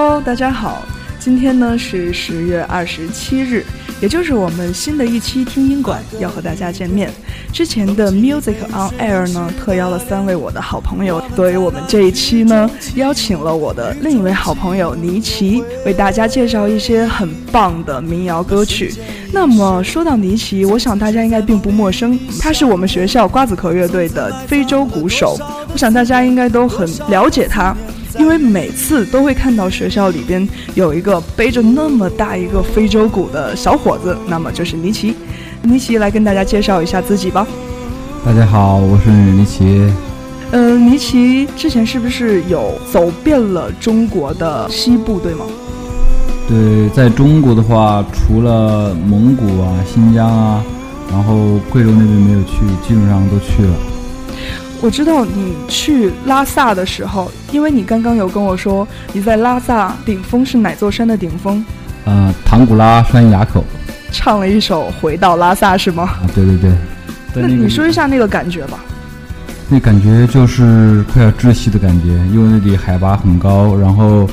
Hello，大家好，今天呢是十月二十七日，也就是我们新的一期听音馆要和大家见面。之前的 Music on Air 呢，特邀了三位我的好朋友，所以我们这一期呢，邀请了我的另一位好朋友尼奇，为大家介绍一些很棒的民谣歌曲。那么说到尼奇，我想大家应该并不陌生，他是我们学校瓜子壳乐队的非洲鼓手，我想大家应该都很了解他。因为每次都会看到学校里边有一个背着那么大一个非洲鼓的小伙子，那么就是尼奇。尼奇来跟大家介绍一下自己吧。大家好，我是尼奇。嗯，尼奇之前是不是有走遍了中国的西部，对吗？对，在中国的话，除了蒙古啊、新疆啊，然后贵州那边没有去，基本上都去了。我知道你去拉萨的时候，因为你刚刚有跟我说你在拉萨顶峰是哪座山的顶峰？呃，唐古拉山垭口。唱了一首《回到拉萨》是吗？啊，对对对。那你说一下那个感觉吧。那感觉就是快要窒息的感觉，因为那里海拔很高，然后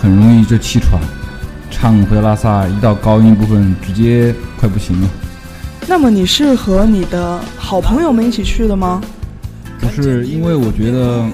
很容易就气喘。唱《回到拉萨》一到高音部分，直接快不行了。那么你是和你的好朋友们一起去的吗？不是，因为我觉得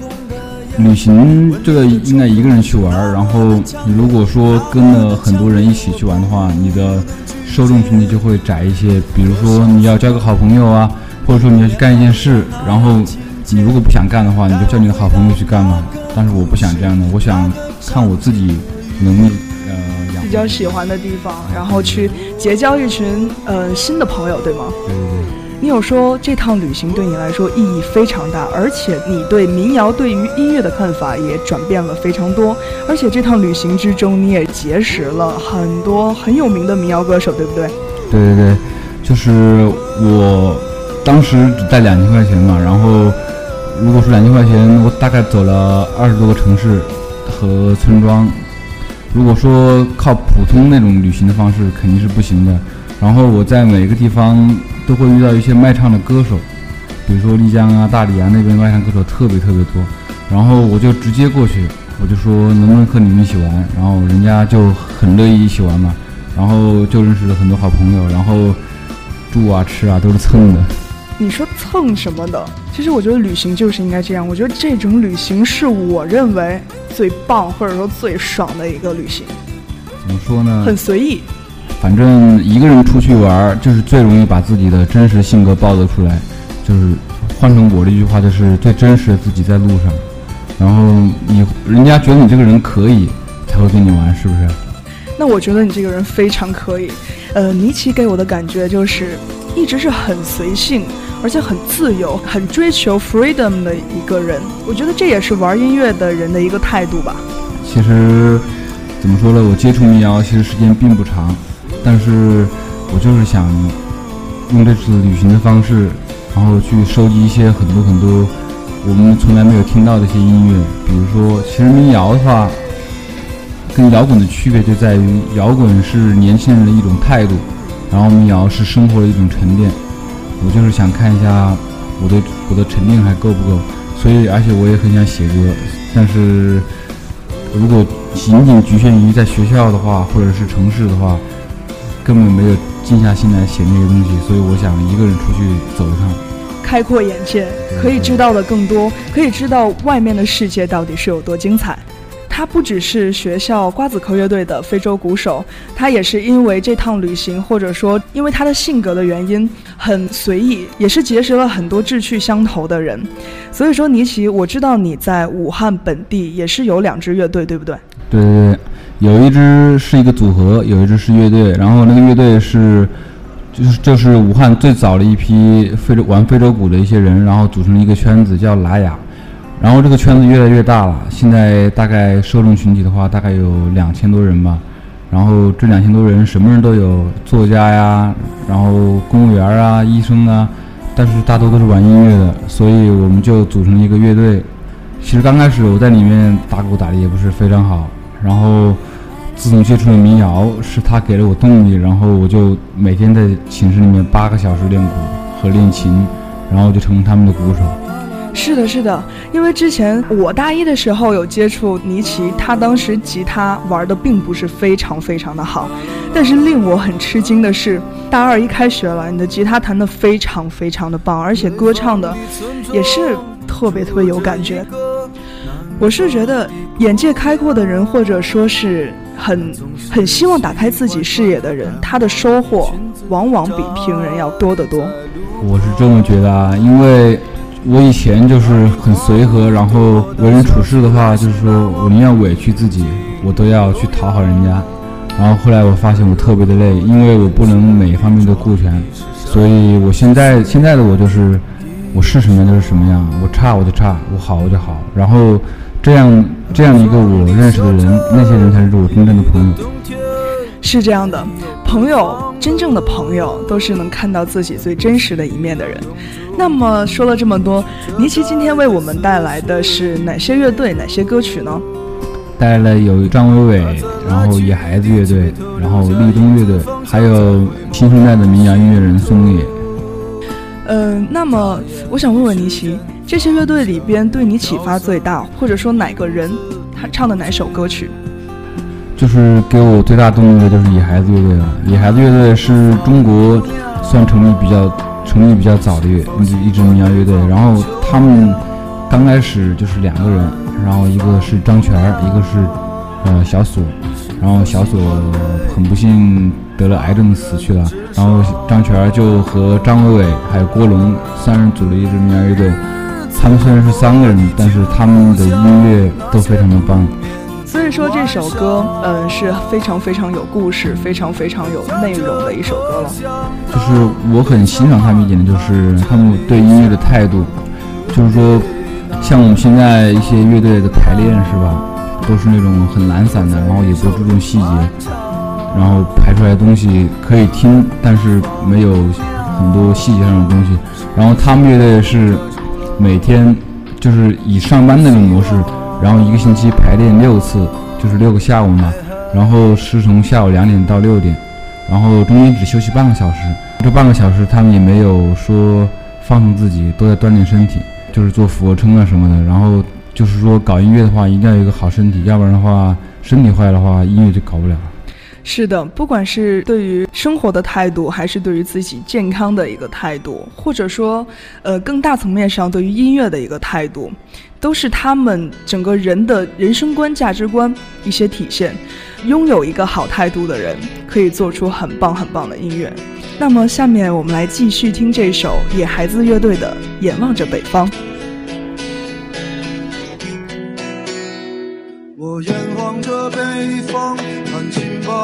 旅行这个应该一个人去玩儿。然后你如果说跟了很多人一起去玩的话，你的受众群体就会窄一些。比如说你要交个好朋友啊，或者说你要去干一件事，然后你如果不想干的话，你就叫你的好朋友去干嘛。但是我不想这样的，我想看我自己能呃比较喜欢的地方，然后去结交一群呃新的朋友，对吗？对对对。你有说这趟旅行对你来说意义非常大，而且你对民谣对于音乐的看法也转变了非常多，而且这趟旅行之中你也结识了很多很有名的民谣歌手，对不对？对对对，就是我当时只带两千块钱嘛，然后如果说两千块钱，我大概走了二十多个城市和村庄。如果说靠普通那种旅行的方式肯定是不行的，然后我在每个地方。都会遇到一些卖唱的歌手，比如说丽江啊、大理啊那边卖唱歌手特别特别多，然后我就直接过去，我就说能不能和你们一起玩，然后人家就很乐意一起玩嘛，然后就认识了很多好朋友，然后住啊吃啊都是蹭的。你说蹭什么的？其实我觉得旅行就是应该这样，我觉得这种旅行是我认为最棒或者说最爽的一个旅行。怎么说呢？很随意。反正一个人出去玩，就是最容易把自己的真实性格暴露出来。就是换成我这句话，就是最真实的自己在路上。然后你人家觉得你这个人可以，才会跟你玩，是不是？那我觉得你这个人非常可以。呃，尼奇给我的感觉就是一直是很随性，而且很自由，很追求 freedom 的一个人。我觉得这也是玩音乐的人的一个态度吧。其实怎么说呢？我接触民谣其实时间并不长。但是，我就是想用这次旅行的方式，然后去收集一些很多很多我们从来没有听到的一些音乐。比如说，其实民谣的话，跟摇滚的区别就在于，摇滚是年轻人的一种态度，然后民谣是生活的一种沉淀。我就是想看一下我的我的沉淀还够不够，所以而且我也很想写歌，但是如果仅仅局限于在学校的话，或者是城市的话。根本没有静下心来写那些东西，所以我想一个人出去走一趟，开阔眼界，可以知道的更多，可以知道外面的世界到底是有多精彩。他不只是学校瓜子壳乐队的非洲鼓手，他也是因为这趟旅行，或者说因为他的性格的原因，很随意，也是结识了很多志趣相投的人。所以说，尼奇，我知道你在武汉本地也是有两支乐队，对不对？对对对。有一支是一个组合，有一支是乐队，然后那个乐队是，就是就是武汉最早的一批非洲玩非洲鼓的一些人，然后组成了一个圈子叫拉雅，然后这个圈子越来越大了，现在大概受众群体的话大概有两千多人吧，然后这两千多人什么人都有，作家呀，然后公务员啊，医生啊，但是大多都是玩音乐的，所以我们就组成了一个乐队。其实刚开始我在里面打鼓打的也不是非常好，然后。自从接触了民谣，是他给了我动力，然后我就每天在寝室里面八个小时练鼓和练琴，然后就成为他们的鼓手。是的，是的，因为之前我大一的时候有接触尼奇，他当时吉他玩的并不是非常非常的好，但是令我很吃惊的是，大二一开学了，你的吉他弹的非常非常的棒，而且歌唱的也是特别特别有感觉。我是觉得眼界开阔的人，或者说是很很希望打开自己视野的人，他的收获往往比平人要多得多。我是这么觉得啊，因为。我以前就是很随和，然后为人处事的话，就是说我宁愿委屈自己，我都要去讨好人家。然后后来我发现我特别的累，因为我不能每一方面都顾全，所以我现在现在的我就是，我是什么样就是什么样，我差我就差，我好我就好。然后这样这样一个我认识的人，那些人才是我真正的朋友。是这样的，朋友真正的朋友都是能看到自己最真实的一面的人。那么说了这么多，尼奇今天为我们带来的是哪些乐队、哪些歌曲呢？带来了有张伟伟，然后野孩子乐队，然后立冬乐队，还有新生代的民谣音乐人宋野。嗯，那么我想问问尼奇，这些乐队里边对你启发最大，或者说哪个人他唱的哪首歌曲？就是给我最大动力的就是野孩子乐队了。野孩子乐队是中国算成立比较。成立比较早的乐一支民谣乐队，然后他们刚开始就是两个人，然后一个是张全，一个是呃小锁，然后小锁很不幸得了癌症死去了，然后张全就和张伟伟还有郭龙三人组了一支民谣乐队。他们虽然是三个人，但是他们的音乐都非常的棒。所以说这首歌，嗯，是非常非常有故事、非常非常有内容的一首歌了。就是我很欣赏他们一点的，就是他们对音乐的态度。就是说，像我们现在一些乐队的排练是吧，都是那种很懒散的，然后也不注重细节，然后排出来的东西可以听，但是没有很多细节上的东西。然后他们乐队是每天就是以上班那种模式。然后一个星期排练六次，就是六个下午嘛。然后是从下午两点到六点，然后中间只休息半个小时。这半个小时他们也没有说放松自己，都在锻炼身体，就是做俯卧撑啊什么的。然后就是说搞音乐的话，一定要有一个好身体，要不然的话，身体坏的话，音乐就搞不了。是的，不管是对于生活的态度，还是对于自己健康的一个态度，或者说，呃，更大层面上对于音乐的一个态度。都是他们整个人的人生观、价值观一些体现。拥有一个好态度的人，可以做出很棒很棒的音乐。那么，下面我们来继续听这首野孩子乐队的《眼望着北方》。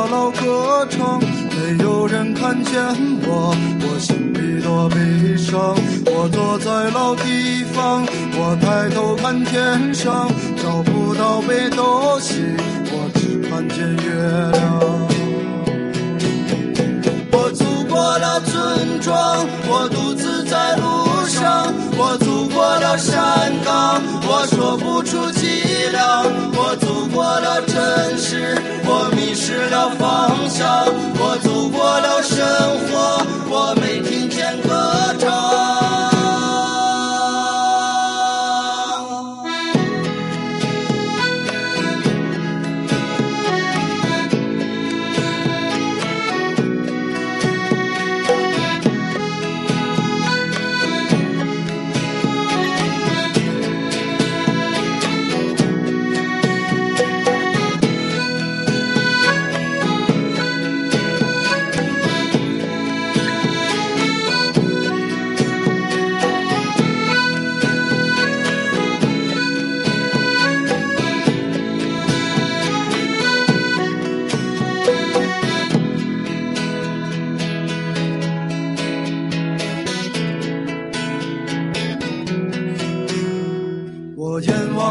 老歌唱，没有人看见我，我心里多悲伤。我坐在老地方，我抬头看天上，找不到北斗星，我只看见月亮。我走过了村庄，我独自在路，我走过了山岗，我说不出凄凉。我走过了城市，我迷失了方向，我走过了生活，我没听见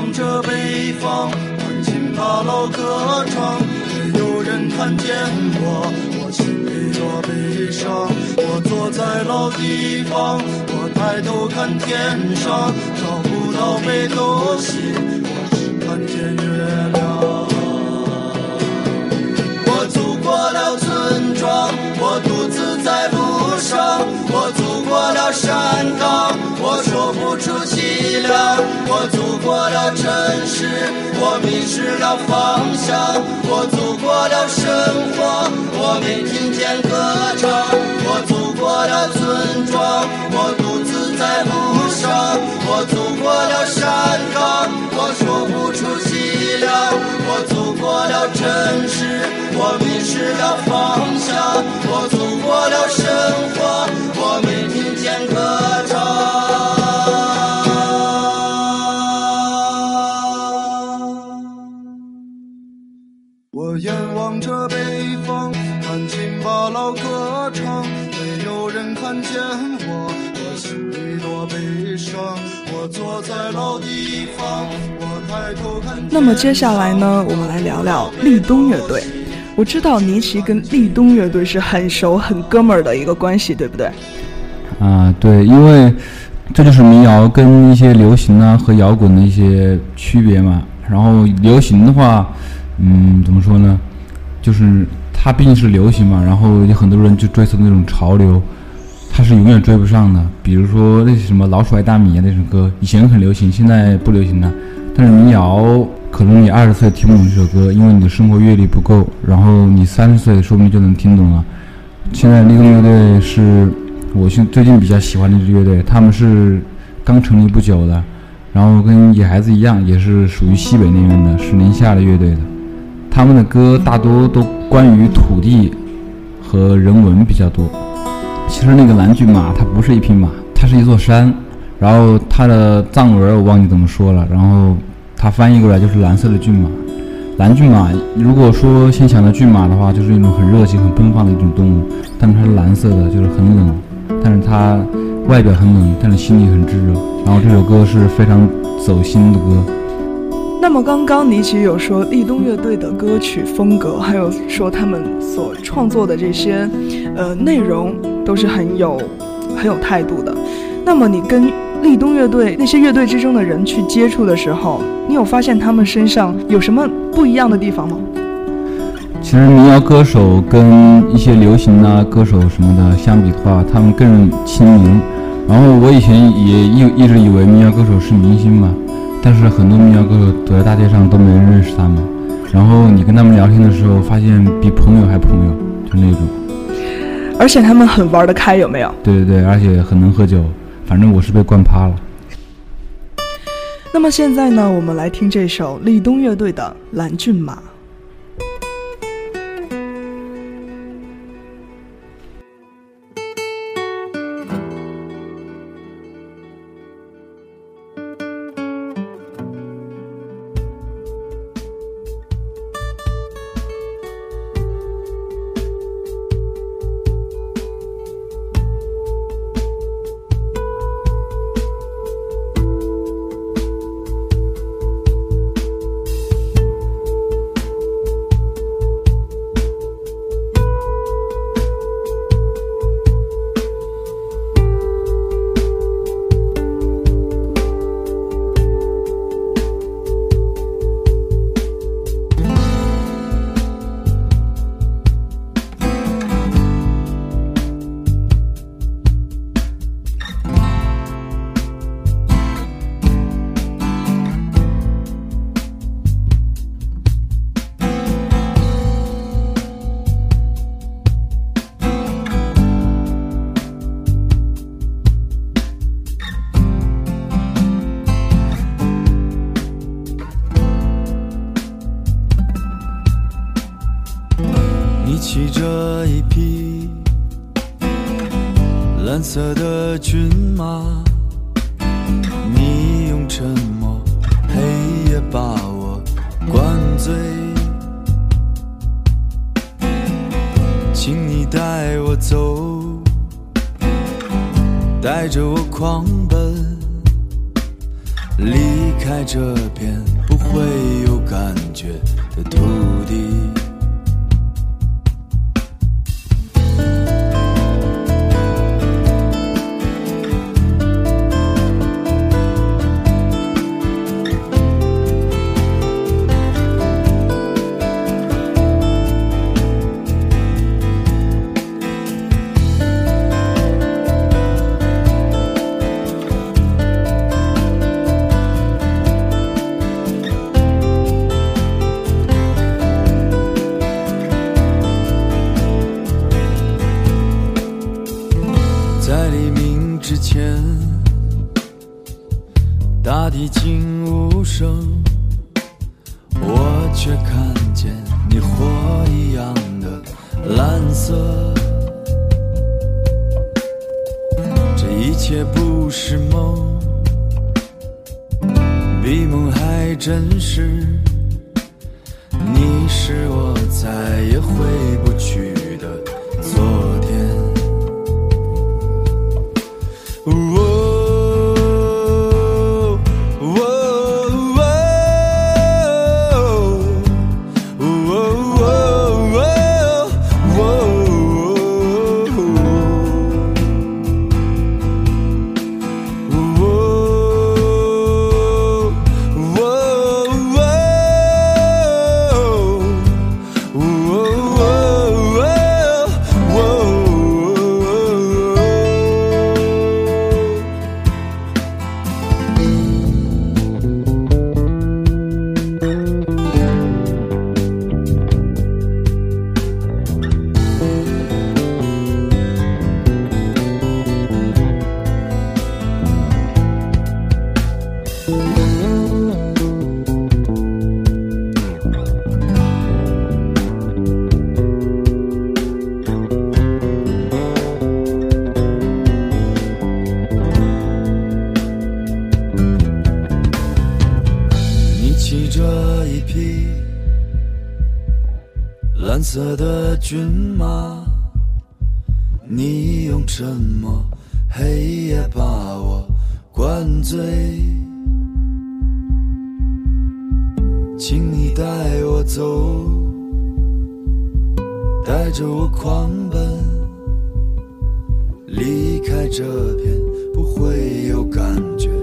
望着北方，安静把老歌唱，没有人看见我，我心里多悲伤。我坐在老地方，我抬头看天上，找不到北斗星，我只看见月亮。我走过了村庄，我独自在路上，我走过了山岗。我说不出凄凉，我走过了城市，我迷失了方向，我走过了生活，我没听见歌唱，我走过了村庄，我独自在路上，我走过了山岗，我说不出凄凉，我走过了城市，我迷失了。那么接下来呢，我们来聊聊立冬乐队。我知道尼奇跟立冬乐队是很熟、很哥们儿的一个关系，对不对？啊，对，因为这就是民谣跟一些流行啊和摇滚的一些区别嘛。然后流行的话，嗯，怎么说呢？就是它毕竟是流行嘛，然后有很多人就追求那种潮流，它是永远追不上的。比如说那什么《老鼠爱大米》啊那首歌，以前很流行，现在不流行了。但是民谣，可能你二十岁听不懂这首歌，因为你的生活阅历不够，然后你三十岁说不定就能听懂了。现在立冬乐队是我现最近比较喜欢的一支乐队，他们是刚成立不久的，然后跟野孩子一样，也是属于西北那边的，是宁夏的乐队的。他们的歌大多都关于土地和人文比较多。其实那个蓝骏马它不是一匹马，它是一座山，然后它的藏文我忘记怎么说了，然后它翻译过来就是蓝色的骏马。蓝骏马，如果说先想到骏马的话，就是一种很热情、很奔放的一种动物，但是它是蓝色的，就是很冷，但是它外表很冷，但是心里很炙热。然后这首歌是非常走心的歌。那么刚刚你其实有说立冬乐队的歌曲风格，还有说他们所创作的这些呃内容都是很有很有态度的。那么你跟立冬乐队那些乐队之中的人去接触的时候，你有发现他们身上有什么不一样的地方吗？其实民谣歌手跟一些流行啊歌手什么的相比的话，他们更亲民。然后我以前也一一直以为民谣歌手是明星嘛，但是很多民谣歌手走在大街上都没人认识他们。然后你跟他们聊天的时候，发现比朋友还朋友，就那种。而且他们很玩得开，有没有？对对对，而且很能喝酒。反正我是被灌趴了。那么现在呢，我们来听这首立冬乐队的《蓝骏马》。沉默黑夜把我灌醉，请你带我走，带着我狂奔，离开这片不会有感觉的土地。前大地静无声我却看见你火一样的蓝色。这一切不是梦比梦还真实你是我再也回不去。狂奔，离开这片不会有感觉。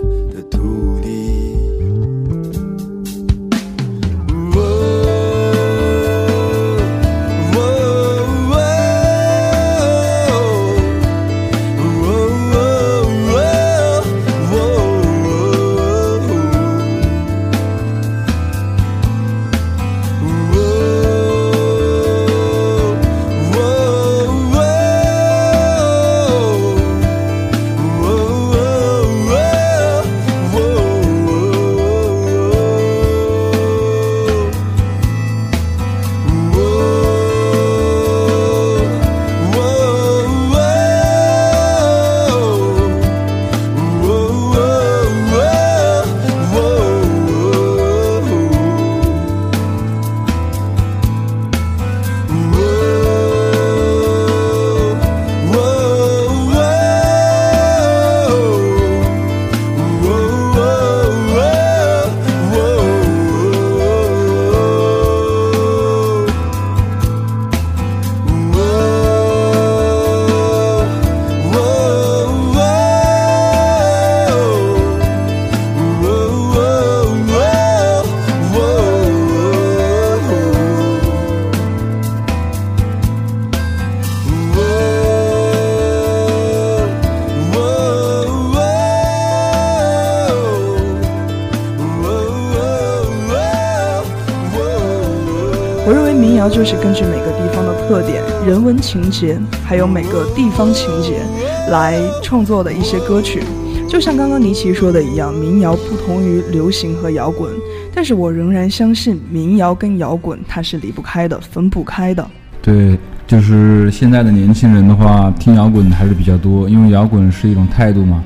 谣就是根据每个地方的特点、人文情节，还有每个地方情节来创作的一些歌曲。就像刚刚尼奇说的一样，民谣不同于流行和摇滚，但是我仍然相信民谣跟摇滚它是离不开的、分不开的。对，就是现在的年轻人的话，听摇滚还是比较多，因为摇滚是一种态度嘛，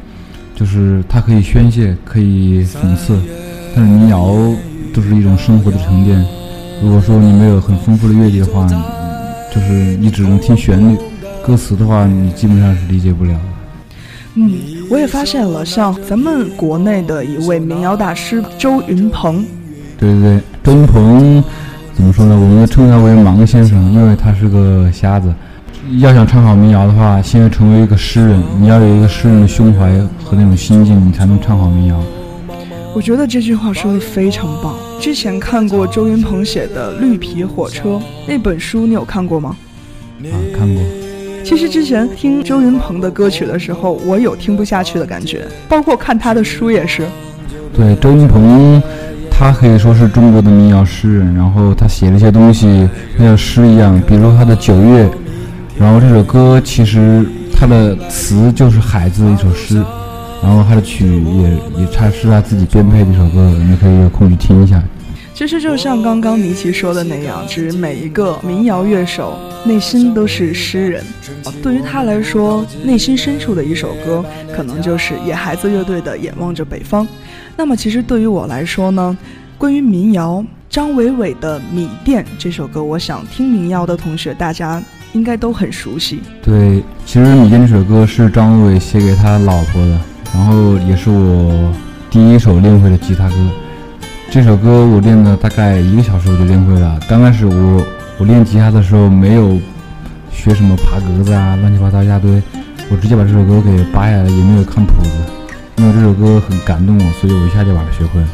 就是它可以宣泄，可以讽刺，但是民谣都是一种生活的沉淀。如果说你没有很丰富的阅历的话，就是你只能听旋律，歌词的话你基本上是理解不了的。嗯，我也发现了，像咱们国内的一位民谣大师周云鹏，对对对，周云鹏怎么说呢？我们称他为盲先生，因为他是个瞎子。要想唱好民谣的话，先要成为一个诗人，你要有一个诗人的胸怀和那种心境，你才能唱好民谣。我觉得这句话说的非常棒。之前看过周云鹏写的《绿皮火车》那本书，你有看过吗？啊，看过。其实之前听周云鹏的歌曲的时候，我有听不下去的感觉，包括看他的书也是。对，周云鹏，他可以说是中国的民谣诗人，然后他写了一些东西像诗一样，比如他的《九月》，然后这首歌其实他的词就是海子的一首诗，然然后他的曲也也他是他自己编配的一首歌，你们可以有空去听一下。其实就像刚刚倪奇说的那样，其实每一个民谣乐手内心都是诗人。对于他来说，内心深处的一首歌，可能就是野孩子乐队的《眼望着北方》。那么，其实对于我来说呢，关于民谣，张伟伟的《米店》这首歌，我想听民谣的同学大家应该都很熟悉。对，其实《米店》这首歌是张伟伟写给他老婆的，然后也是我第一首练会的吉他歌。这首歌我练了大概一个小时，我就练会了。刚开始我我练吉他的时候没有学什么爬格子啊，乱七八糟一大堆，我直接把这首歌给扒下来，也没有看谱子。因为这首歌很感动我，所以我一下就把它学会了。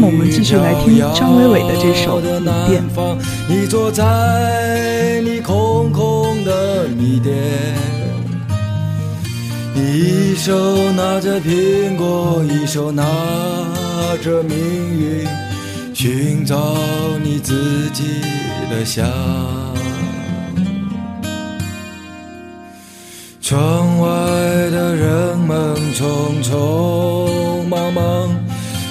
么我们继续来听张伟伟的这首《米店》。你坐在你空空的米店。你一手拿着苹果，一手拿着命运，寻找你自己的香。窗外的人们匆匆忙忙，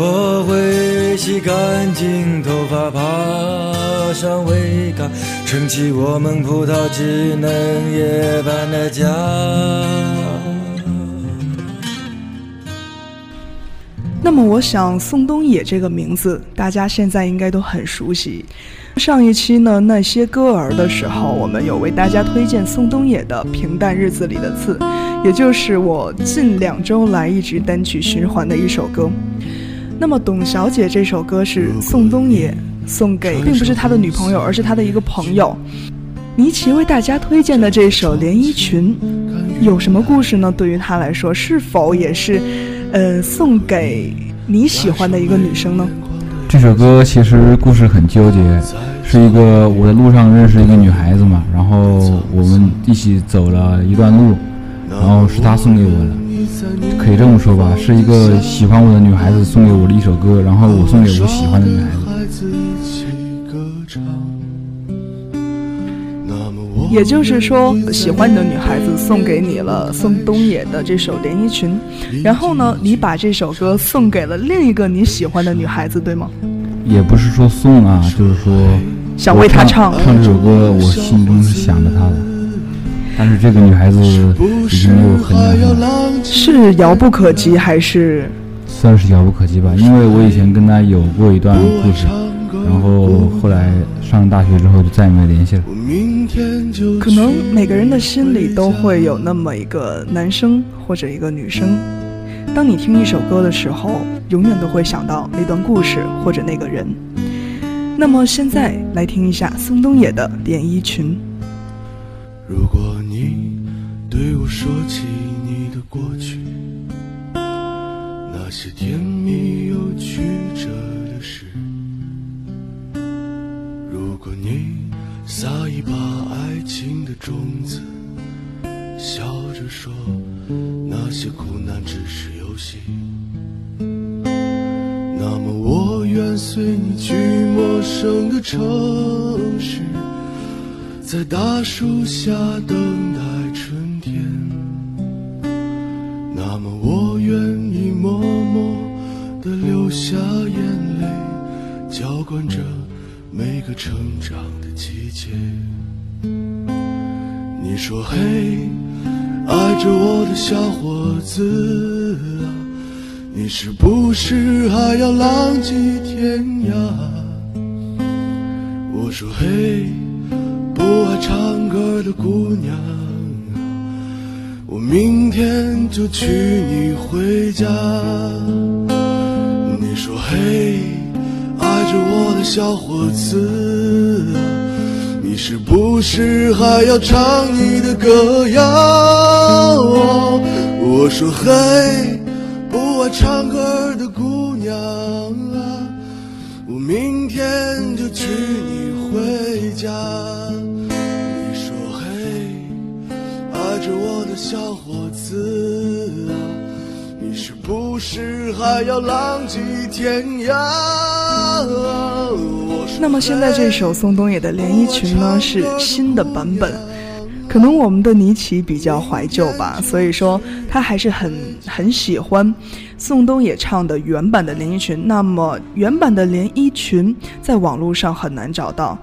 我会洗干净头发，爬上桅杆，撑起我们葡萄枝嫩叶般的家。那么，我想宋冬野这个名字，大家现在应该都很熟悉。上一期呢，那些歌儿的时候，我们有为大家推荐宋冬野的《平淡日子里的刺》，也就是我近两周来一直单曲循环的一首歌。那么，董小姐这首歌是宋冬野送给，并不是他的女朋友，而是他的一个朋友。倪奇为大家推荐的这首《连衣裙》，有什么故事呢？对于他来说，是否也是，呃，送给你喜欢的一个女生呢？这首歌其实故事很纠结，是一个我在路上认识一个女孩子嘛，然后我们一起走了一段路，然后是她送给我的。可以这么说吧，是一个喜欢我的女孩子送给我的一首歌，然后我送给我喜欢的女孩子。也就是说，喜欢你的女孩子送给你了宋冬野的这首《连衣裙》，然后呢，你把这首歌送给了另一个你喜欢的女孩子，对吗？也不是说送啊，就是说想为她唱唱这首歌，我心中是想着她的。但是这个女孩子已经没有很远了，是遥不可及还是？算是遥不可及吧，因为我以前跟她有过一段故事，然后后来上了大学之后就再也没有联系了。可能每个人的心里都会有那么一个男生或者一个女生，当你听一首歌的时候，永远都会想到那段故事或者那个人。那么现在来听一下宋冬野的《连衣裙》。如果你对我说起你的过去，那些甜蜜又曲折的事；如果你撒一把爱情的种子，笑着说那些苦难只是游戏，那么我愿随你去陌生的城市。在大树下等待下眼泪，浇灌着每个成长的季节。你说嘿，爱着我的小伙子啊，你是不是还要浪迹天涯？我说嘿。不爱唱歌的姑娘啊，我明天就娶你回家。说嘿，爱着我的小伙子。你是不是还要唱你的歌谣？我说嘿，不爱唱歌的姑娘啊，我明天就娶你回家。你说嘿，爱着我的小伙子，不是还要浪迹天涯？那么现在这首宋冬野的《连衣裙》呢是新的版本，可能我们的尼奇比较怀旧吧，所以说他还是很很喜欢宋冬野唱的原版的《连衣裙》。那么原版的《连衣裙》在网络上很难找到，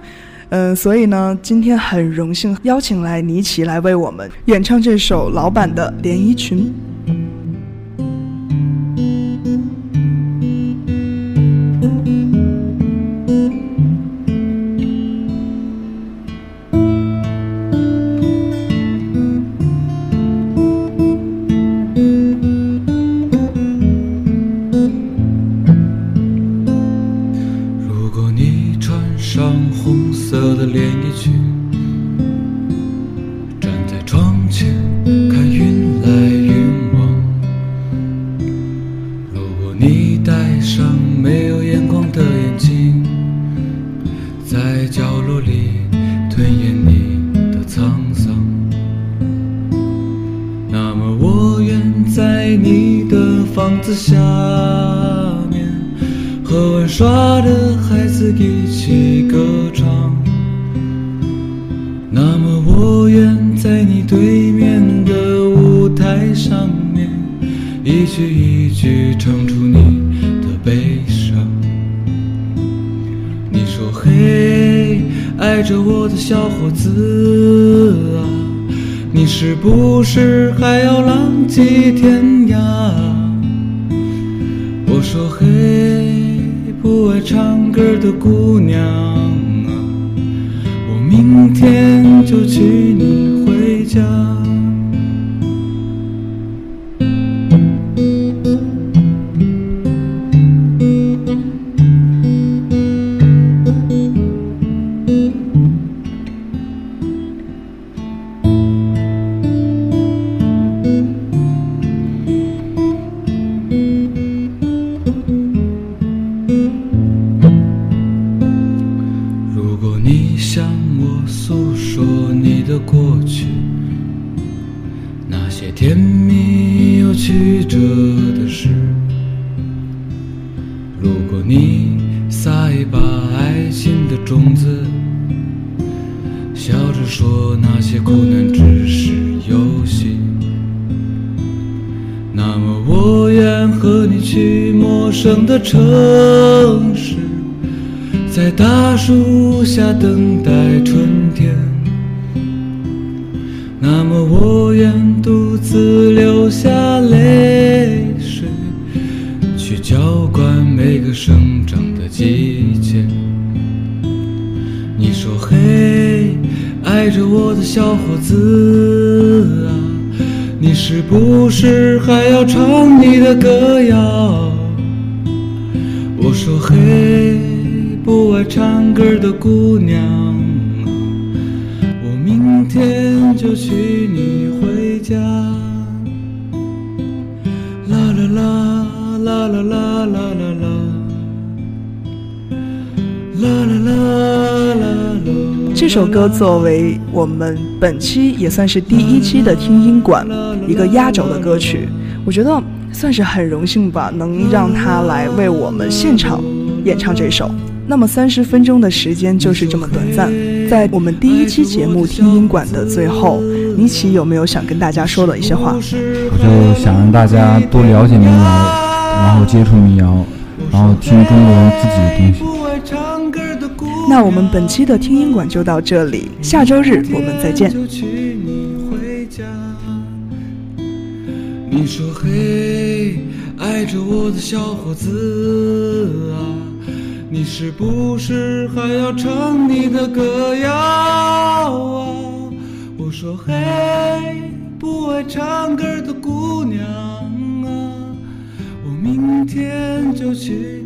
嗯，所以呢，今天很荣幸邀请来尼奇来为我们演唱这首老版的《连衣裙》。在你的房子下面和玩耍的孩子一起歌唱那么我愿在你对面的舞台上面一句一句唱出你的悲伤。你说嘿爱着我的小伙子。你是不是还要浪迹天涯？我说嘿，不爱唱歌的姑娘城市在大树下等待春天，那么我愿独自流下泪水，去浇灌每个生长的季节。你说嘿，爱着我的小伙子啊，你是不是还要唱你的歌谣？说嘿，不爱唱歌的姑娘啊，我明天就娶你回家。啦啦啦啦啦啦啦啦啦，啦啦啦啦啦。这首歌作为我们本期也算是第一期的听音馆一个压轴的歌曲，我觉得。算是很荣幸吧，能让他来为我们现场演唱这首。那么三十分钟的时间就是这么短暂，在我们第一期节目听音馆的最后，尼奇有没有想跟大家说的一些话？我就想让大家多了解民谣，然后接触民谣，然后听中国人自己的东西。那我们本期的听音馆就到这里，下周日我们再见。你说嘿，爱着我的小伙子啊，你是不是还要唱你的歌谣啊？我说嘿，不爱唱歌的姑娘啊，我明天就去。